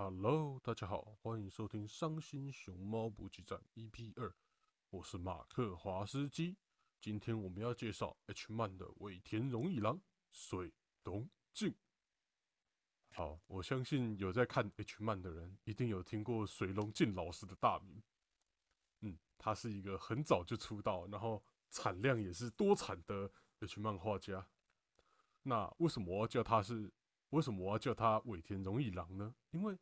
Hello，大家好，欢迎收听《伤心熊猫补给站》EP 二，我是马克华斯基。今天我们要介绍 H 漫的尾田荣一郎水龙镜。好，我相信有在看 H 漫的人，一定有听过水龙镜老师的大名。嗯，他是一个很早就出道，然后产量也是多产的 H 漫画家。那为什么我要叫他是？为什么我要叫他尾田荣一郎呢？因为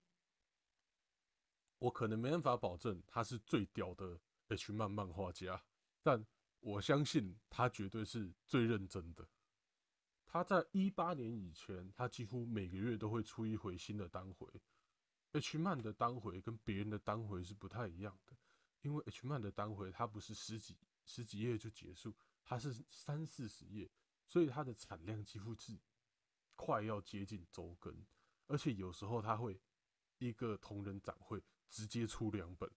我可能没办法保证他是最屌的 H 漫漫画家，但我相信他绝对是最认真的。他在一八年以前，他几乎每个月都会出一回新的单回。H 漫的单回跟别人的单回是不太一样的，因为 H 漫的单回它不是十几十几页就结束，它是三四十页，所以它的产量几乎是快要接近周更，而且有时候他会一个同人展会。直接出两本，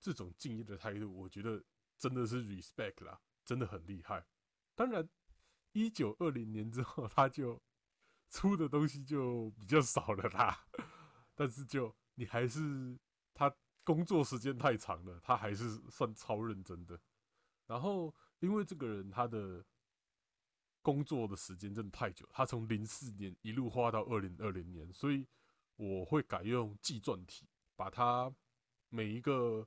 这种敬业的态度，我觉得真的是 respect 啦，真的很厉害。当然，一九二零年之后，他就出的东西就比较少了啦。但是，就你还是他工作时间太长了，他还是算超认真的。然后，因为这个人他的工作的时间真的太久，他从零四年一路画到二零二零年，所以我会改用纪传体。把它每一个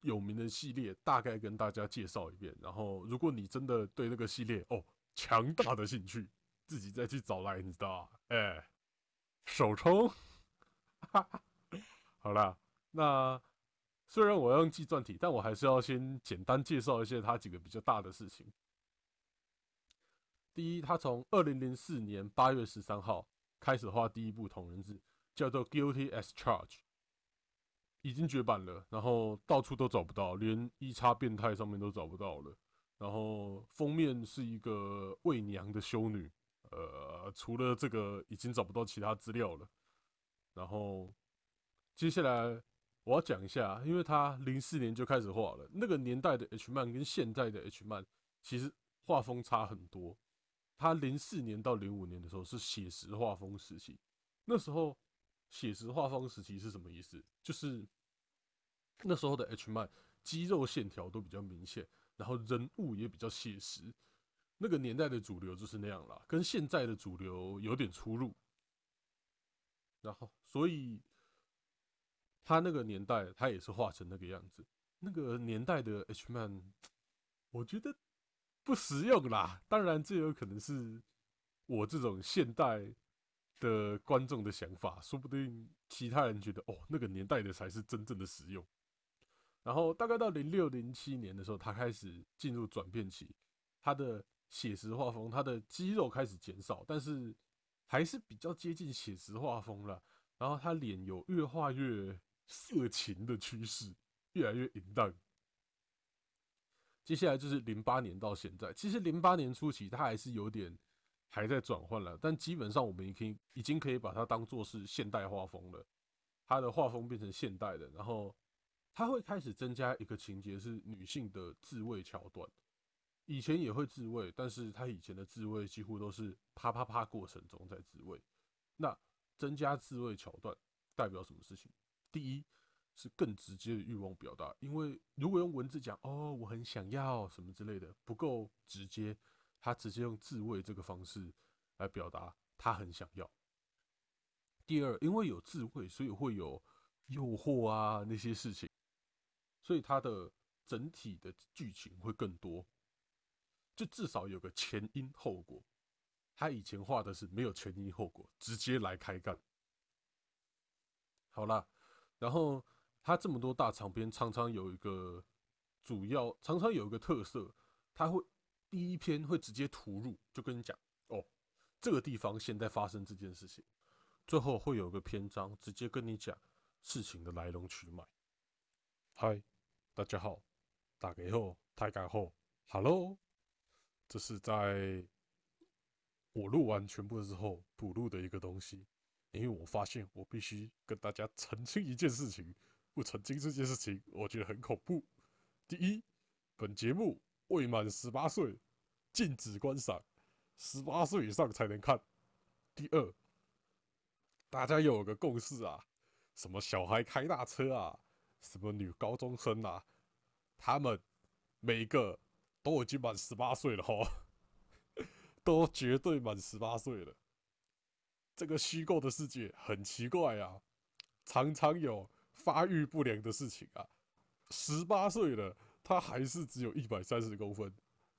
有名的系列大概跟大家介绍一遍，然后如果你真的对那个系列哦强大的兴趣，自己再去找来，你知道哎，首充，好啦，那虽然我要用计算题，但我还是要先简单介绍一些它几个比较大的事情。第一，他从二零零四年八月十三号开始画第一部同人志，叫做《Guilty as Charged》。已经绝版了，然后到处都找不到，连一叉变态上面都找不到了。然后封面是一个喂娘的修女，呃，除了这个已经找不到其他资料了。然后接下来我要讲一下，因为他零四年就开始画了，那个年代的 H 漫跟现在的 H 漫其实画风差很多。他零四年到零五年的时候是写实画风时期，那时候。写实画风时期是什么意思？就是那时候的 H 漫肌肉线条都比较明显，然后人物也比较写实。那个年代的主流就是那样啦，跟现在的主流有点出入。然后，所以他那个年代他也是画成那个样子。那个年代的 H 漫，我觉得不实用啦。当然，这有可能是我这种现代。的观众的想法，说不定其他人觉得哦，那个年代的才是真正的实用。然后大概到零六零七年的时候，他开始进入转变期，他的写实画风，他的肌肉开始减少，但是还是比较接近写实画风了。然后他脸有越画越色情的趋势，越来越淫荡。接下来就是零八年到现在，其实零八年初期他还是有点。还在转换了，但基本上我们已经已经可以把它当做是现代画风了。它的画风变成现代的，然后它会开始增加一个情节是女性的自慰桥段。以前也会自慰，但是他以前的自慰几乎都是啪啪啪过程中在自慰。那增加自慰桥段代表什么事情？第一是更直接的欲望表达，因为如果用文字讲哦，我很想要什么之类的，不够直接。他直接用自慰这个方式来表达他很想要。第二，因为有自慰，所以会有诱惑啊那些事情，所以他的整体的剧情会更多，就至少有个前因后果。他以前画的是没有前因后果，直接来开干。好啦，然后他这么多大长篇，常常有一个主要，常常有一个特色，他会。第一篇会直接突入，就跟你讲哦，这个地方现在发生这件事情，最后会有个篇章直接跟你讲事情的来龙去脉。嗨，大家好，打给后，太感后，Hello，这是在我录完全部之后补录的一个东西，因为我发现我必须跟大家澄清一件事情，不澄清这件事情，我觉得很恐怖。第一，本节目。未满十八岁，禁止观赏；十八岁以上才能看。第二，大家有个共识啊，什么小孩开大车啊，什么女高中生啊，他们每个都已经满十八岁了哈，都绝对满十八岁了。这个虚构的世界很奇怪啊，常常有发育不良的事情啊。十八岁了，他还是只有一百三十公分，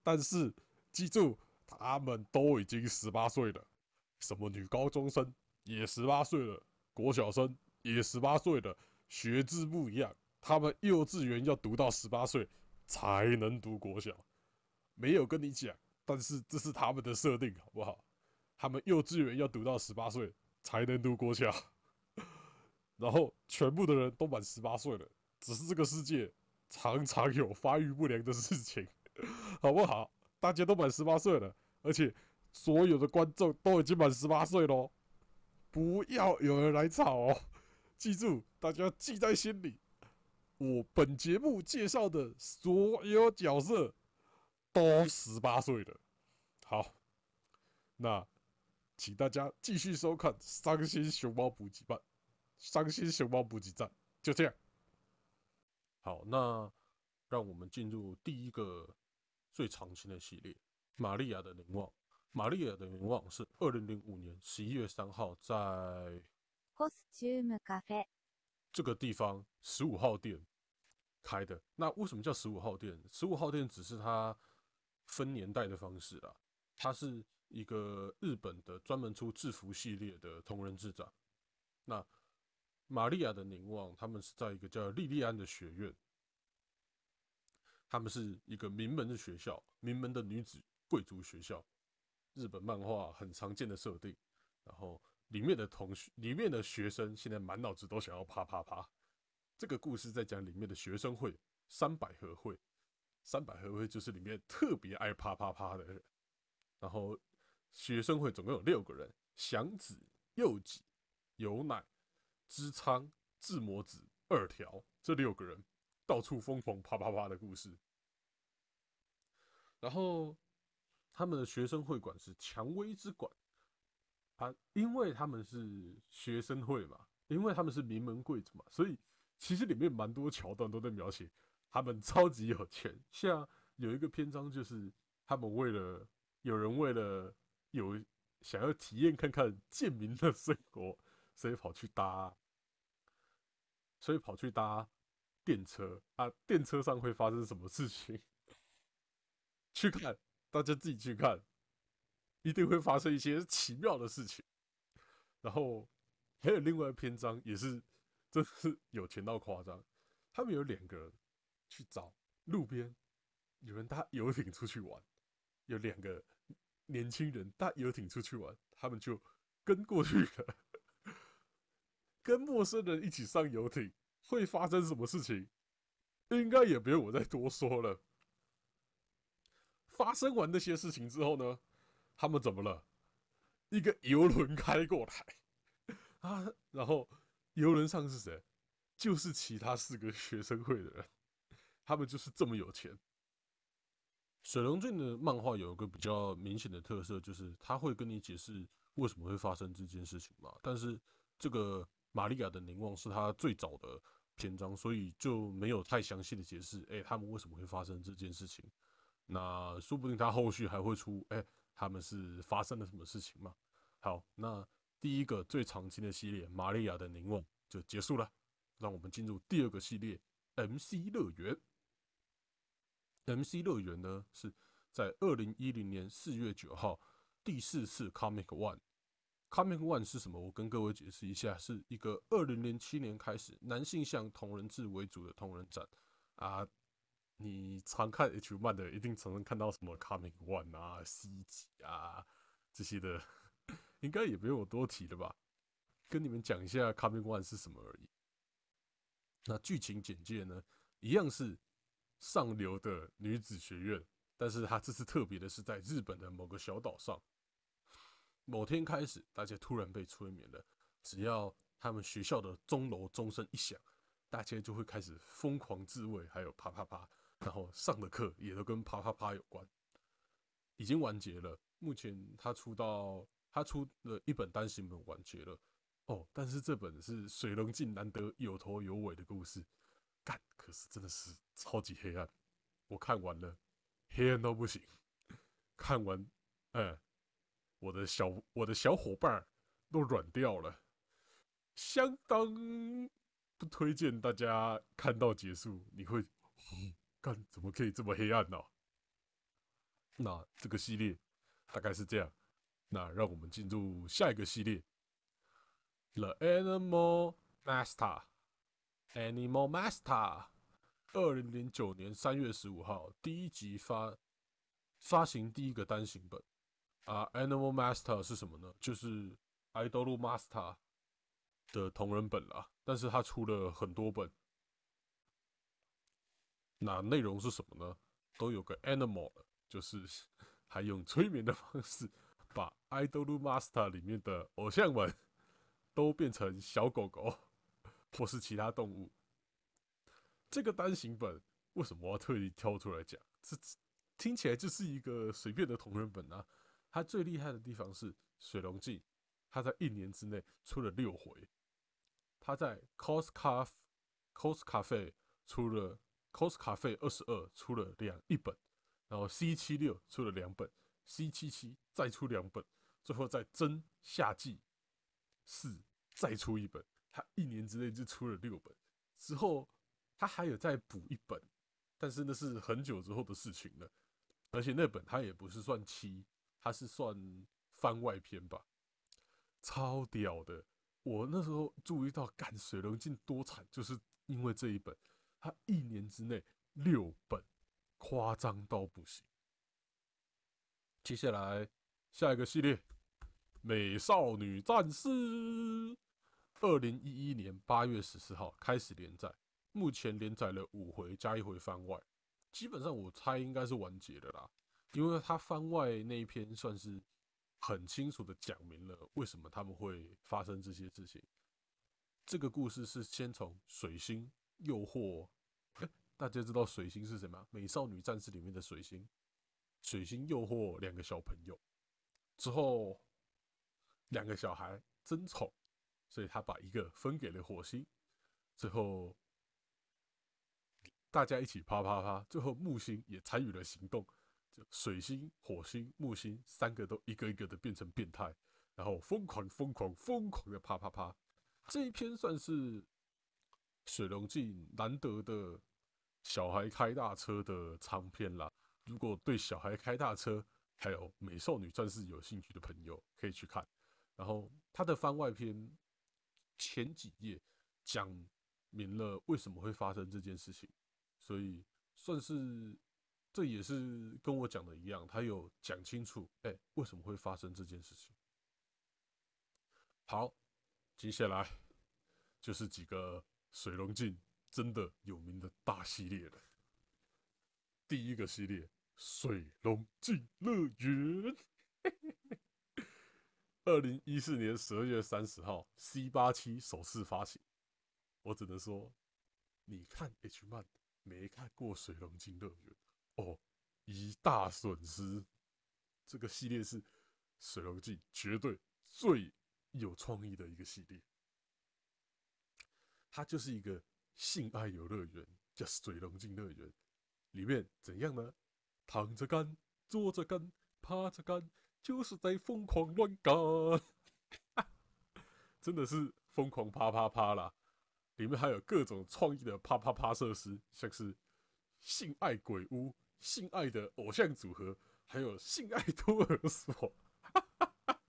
但是记住，他们都已经十八岁了。什么女高中生也十八岁了，国小生也十八岁了，学制不一样，他们幼稚园要读到十八岁才能读国小。没有跟你讲，但是这是他们的设定，好不好？他们幼稚园要读到十八岁才能读国小，然后全部的人都满十八岁了。只是这个世界常常有发育不良的事情，好不好？大家都满十八岁了，而且所有的观众都已经满十八岁喽，不要有人来吵哦！记住，大家记在心里。我本节目介绍的所有角色都十八岁了。好，那请大家继续收看《伤心熊猫补给班》，《伤心熊猫补给站》就这样。好，那让我们进入第一个最长青的系列《玛利亚的凝望》。《玛利亚的凝望》是二零零五年十一月三号在 Costume Cafe 这个地方十五号店开的。那为什么叫十五号店？十五号店只是它分年代的方式啦。它是一个日本的专门出制服系列的同人志展。那玛利亚的凝望，他们是在一个叫莉莉安的学院，他们是一个名门的学校，名门的女子贵族学校，日本漫画很常见的设定。然后里面的同学，里面的学生现在满脑子都想要啪啪啪。这个故事在讲里面的学生会三百合会，三百合会就是里面特别爱啪啪啪的人。然后学生会总共有六个人：祥子、佑己、有乃。之仓、智摩子、二条这六个人到处疯狂啪啪啪的故事，然后他们的学生会馆是蔷薇之馆啊，因为他们是学生会嘛，因为他们是名门贵族嘛，所以其实里面蛮多桥段都在描写他们超级有钱。像有一个篇章就是他们为了有人为了有想要体验看看贱民的生活，所以跑去搭。所以跑去搭电车啊，电车上会发生什么事情？去看，大家自己去看，一定会发生一些奇妙的事情。然后还有另外一篇章，也是真是有钱到夸张。他们有两个去找路边有人搭游艇出去玩，有两个年轻人搭游艇出去玩，他们就跟过去了。跟陌生人一起上游艇会发生什么事情？应该也不用我再多说了。发生完那些事情之后呢？他们怎么了？一个游轮开过来啊，然后游轮上是谁？就是其他四个学生会的人，他们就是这么有钱。水龙俊的漫画有一个比较明显的特色，就是他会跟你解释为什么会发生这件事情嘛，但是这个。玛利亚的凝望是他最早的篇章，所以就没有太详细的解释。哎，他们为什么会发生这件事情？那说不定他后续还会出，哎，他们是发生了什么事情嘛？好，那第一个最常青的系列《玛利亚的凝望》就结束了，让我们进入第二个系列《MC 乐园》。MC 乐园呢是在二零一零年四月九号第四次 Comic One。Comic One 是什么？我跟各位解释一下，是一个二零零七年开始男性向同人志为主的同人展啊。你常看 H 漫的，一定常常看到什么 Comic One 啊、C 级啊这些的，应该也不用我多提了吧？跟你们讲一下 Comic One 是什么而已。那剧情简介呢，一样是上流的女子学院，但是它这次特别的是在日本的某个小岛上。某天开始，大家突然被催眠了。只要他们学校的钟楼钟声一响，大家就会开始疯狂自慰，还有啪啪啪。然后上的课也都跟啪啪啪有关。已经完结了，目前他出到他出了一本单行本完结了。哦，但是这本是水龙镜难得有头有尾的故事，干，可是真的是超级黑暗。我看完了，黑暗到不行。看完，哎，我的小我的小伙伴都软掉了，相当不推荐大家看到结束。你会，干，怎么可以这么黑暗呢？那这个系列大概是这样。那让我们进入下一个系列。The Animal Master, Animal Master，二零零九年三月十五号第一集发发行第一个单行本啊。Animal Master 是什么呢？就是 Idol Master 的同人本啦，但是它出了很多本。那内容是什么呢？都有个 Animal，就是还用催眠的方式把 Idol Master 里面的偶像们。都变成小狗狗，或是其他动物。这个单行本为什么要特意挑出来讲？这听起来就是一个随便的同人本啊。它最厉害的地方是水龙记，它在一年之内出了六回。它在 Cos Cafe Cos Cafe 出了 Cos Cafe 二十二出了两一本，然后 C 七六出了两本，C 七七再出两本，最后在真夏季。四再出一本，他一年之内就出了六本，之后他还有再补一本，但是那是很久之后的事情了，而且那本他也不是算七，它是算番外篇吧，超屌的！我那时候注意到，干水龙镜多惨，就是因为这一本，他一年之内六本，夸张到不行。接下来下一个系列。美少女战士，二零一一年八月十四号开始连载，目前连载了五回加一回番外，基本上我猜应该是完结的啦，因为他番外那一篇算是很清楚的讲明了为什么他们会发生这些事情。这个故事是先从水星诱惑，大家知道水星是什么？美少女战士里面的水星，水星诱惑两个小朋友之后。两个小孩争宠，所以他把一个分给了火星。最后大家一起啪啪啪，最后木星也参与了行动。水星、火星、木星三个都一个一个的变成变态，然后疯狂、疯狂、疯狂的啪啪啪。这一篇算是水龙镜难得的小孩开大车的长篇啦。如果对小孩开大车还有美少女战士有兴趣的朋友，可以去看。然后他的番外篇前几页讲明了为什么会发生这件事情，所以算是这也是跟我讲的一样，他有讲清楚，哎，为什么会发生这件事情。好，接下来就是几个水龙镜真的有名的大系列了。第一个系列《水龙镜乐园》。二零一四年十二月三十号，C 八七首次发行。我只能说，你看 H 漫没看过《水龙镜乐园》哦，一大损失。这个系列是水龙镜绝对最有创意的一个系列。它就是一个性爱游乐园，叫水龙镜乐园。里面怎样呢？躺着干，坐着干，趴着干。就是在疯狂乱干，真的是疯狂啪啪啪啦！里面还有各种创意的啪啪啪设施，像是性爱鬼屋、性爱的偶像组合，还有性爱托儿所。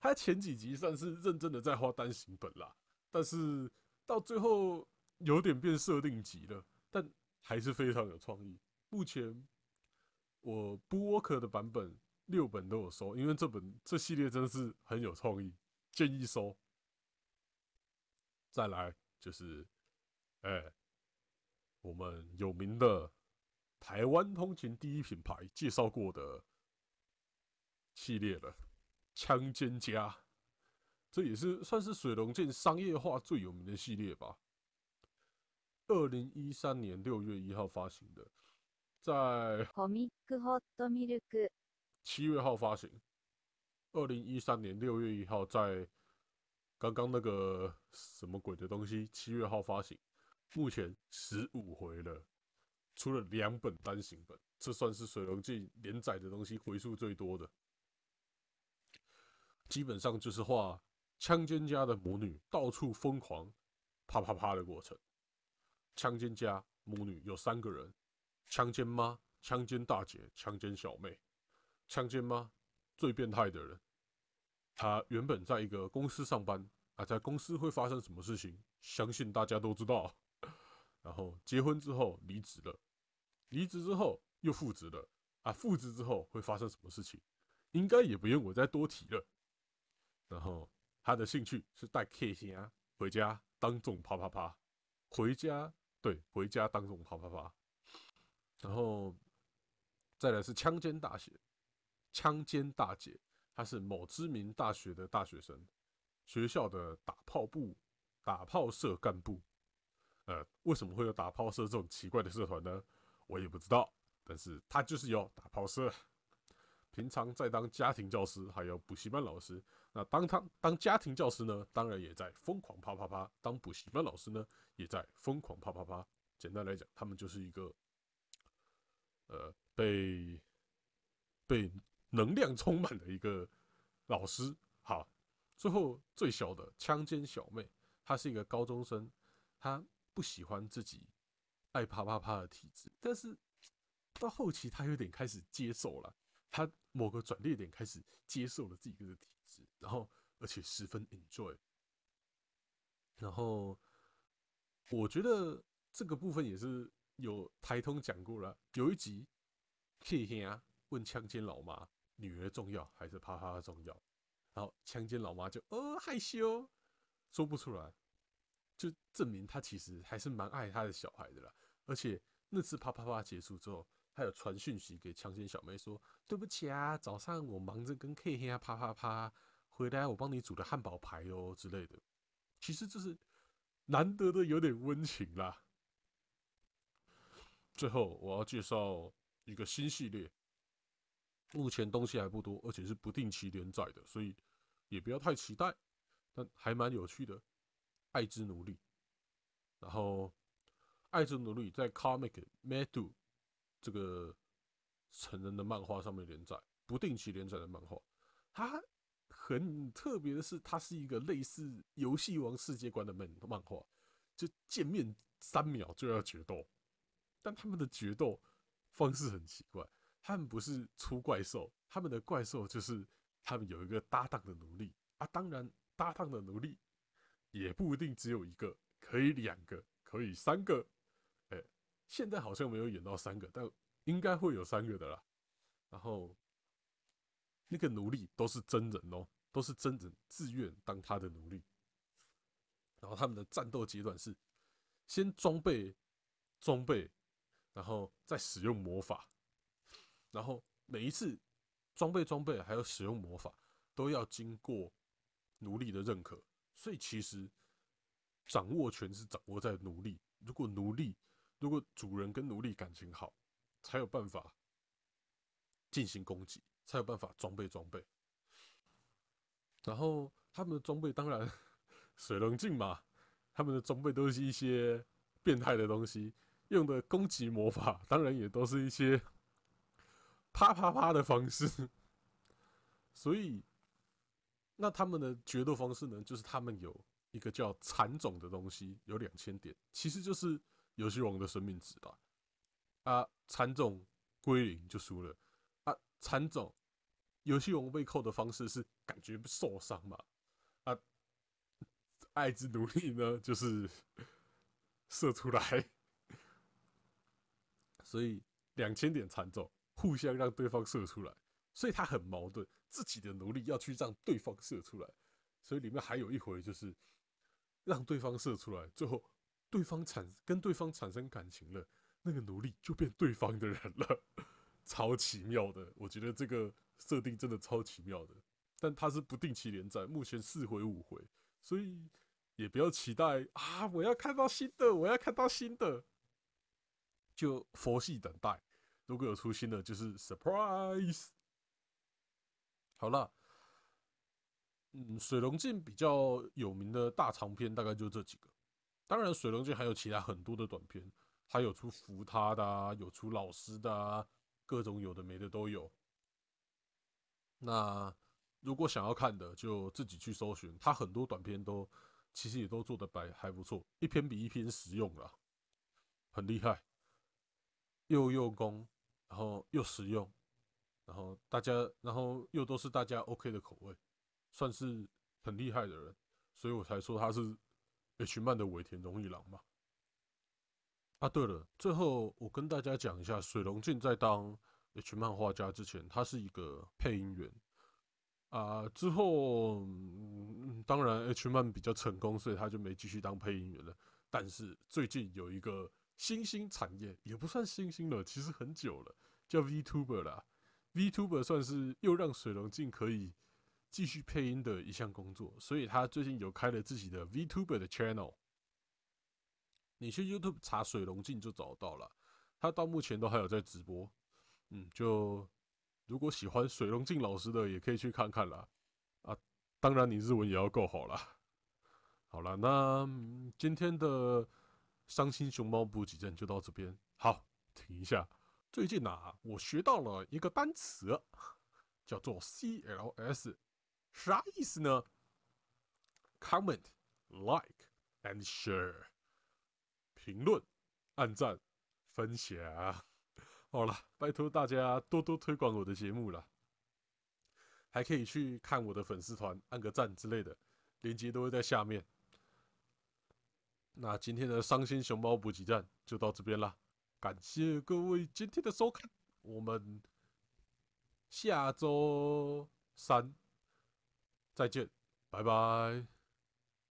他前几集算是认真的在画单行本啦，但是到最后有点变设定集了，但还是非常有创意。目前我 Booker 的版本。六本都有收，因为这本这系列真的是很有创意，建议收。再来就是，哎，我们有名的台湾通勤第一品牌介绍过的系列了，《枪尖家》，这也是算是水龙剑商业化最有名的系列吧。二零一三年六月一号发行的，在。七月号发行，二零一三年六月一号在刚刚那个什么鬼的东西，七月号发行，目前十五回了，出了两本单行本，这算是水龙记连载的东西回数最多的。基本上就是画枪尖家的母女到处疯狂啪啪啪的过程。枪尖家母女有三个人：枪尖妈、枪尖大姐、枪尖小妹。枪尖妈最变态的人。她原本在一个公司上班啊，在公司会发生什么事情，相信大家都知道。然后结婚之后离职了，离职之后又复职了啊，复职之后会发生什么事情，应该也不用我再多提了。然后他的兴趣是带 K 星回家当众啪啪啪，回家对回家当众啪啪啪。然后再来是枪尖大姐，枪尖大姐。她是某知名大学的大学生，学校的打炮部、打炮社干部。呃，为什么会有打炮社这种奇怪的社团呢？我也不知道。但是他就是有打炮社。平常在当家庭教师，还有补习班老师。那当他当家庭教师呢，当然也在疯狂啪啪啪；当补习班老师呢，也在疯狂啪啪啪。简单来讲，他们就是一个，呃，被被。能量充满的一个老师，好，最后最小的枪尖小妹，她是一个高中生，她不喜欢自己爱啪啪啪的体质，但是到后期他有点开始接受了，他某个转捩点开始接受了自己的体质，然后而且十分 enjoy，然后我觉得这个部分也是有台通讲过了，有一集 K 兄问枪尖老妈。女儿重要还是啪啪重要？然后强奸老妈就呃害羞，说不出来，就证明他其实还是蛮爱他的小孩的啦。而且那次啪啪啪结束之后，他有传讯息给强奸小妹说：“对不起啊，早上我忙着跟 K 黑啪啪啪，回来我帮你煮的汉堡排哦之类的。”其实这是难得的有点温情啦。最后我要介绍一个新系列。目前东西还不多，而且是不定期连载的，所以也不要太期待，但还蛮有趣的。爱之奴隶，然后爱之奴隶在 Comic Madu 这个成人的漫画上面连载，不定期连载的漫画。它很特别的是，它是一个类似游戏王世界观的漫漫画，就见面三秒就要决斗，但他们的决斗方式很奇怪。他们不是出怪兽，他们的怪兽就是他们有一个搭档的奴隶啊。当然，搭档的奴隶也不一定只有一个，可以两个，可以三个。哎，现在好像没有演到三个，但应该会有三个的啦。然后那个奴隶都是真人哦，都是真人自愿当他的奴隶。然后他们的战斗阶段是先装备装备，然后再使用魔法。然后每一次装备装备还有使用魔法都要经过奴隶的认可，所以其实掌握权是掌握在奴隶。如果奴隶如果主人跟奴隶感情好，才有办法进行攻击，才有办法装备装备。然后他们的装备当然 水龙镜嘛，他们的装备都是一些变态的东西，用的攻击魔法当然也都是一些。啪啪啪的方式，所以那他们的决斗方式呢？就是他们有一个叫残种的东西，有两千点，其实就是游戏王的生命值吧。啊，残种归零就输了。啊，残种游戏王被扣的方式是感觉受伤嘛？啊，爱之奴隶呢，就是 射出来，所以两千点残种。互相让对方射出来，所以他很矛盾，自己的奴隶要去让对方射出来，所以里面还有一回就是让对方射出来，最后对方产跟对方产生感情了，那个奴隶就变对方的人了，超奇妙的，我觉得这个设定真的超奇妙的，但它是不定期连载，目前四回五回，所以也不要期待啊，我要看到新的，我要看到新的，就佛系等待。如果有出新的，就是 surprise。好了，嗯，水龙镜比较有名的大长篇大概就这几个。当然，水龙镜还有其他很多的短片，还有出扶他的啊，有出老师的啊，各种有的没的都有。那如果想要看的，就自己去搜寻。他很多短片都其实也都做的白还不错，一篇比一篇实用了，很厉害，又用功，然后又实用，然后大家，然后又都是大家 OK 的口味。算是很厉害的人，所以我才说他是 H 漫的尾田荣一郎嘛。啊，对了，最后我跟大家讲一下，水龙镜在当 H 漫画家之前，他是一个配音员啊。之后，嗯当然 H 漫比较成功，所以他就没继续当配音员了。但是最近有一个新兴产业，也不算新兴了，其实很久了，叫 VTuber 啦。VTuber 算是又让水龙镜可以。继续配音的一项工作，所以他最近有开了自己的 VTuber 的 channel。你去 YouTube 查水龙镜就找到了，他到目前都还有在直播。嗯，就如果喜欢水龙镜老师的，也可以去看看啦。啊，当然你日文也要够好啦。好了，那今天的伤心熊猫补给站就到这边。好，停一下，最近啊，我学到了一个单词，叫做 CLS。啥意思呢？Comment, like and share，评论、按赞、分享。好了，拜托大家多多推广我的节目了。还可以去看我的粉丝团，按个赞之类的，链接都会在下面。那今天的伤心熊猫补给站就到这边啦，感谢各位今天的收看，我们下周三。再见，拜拜。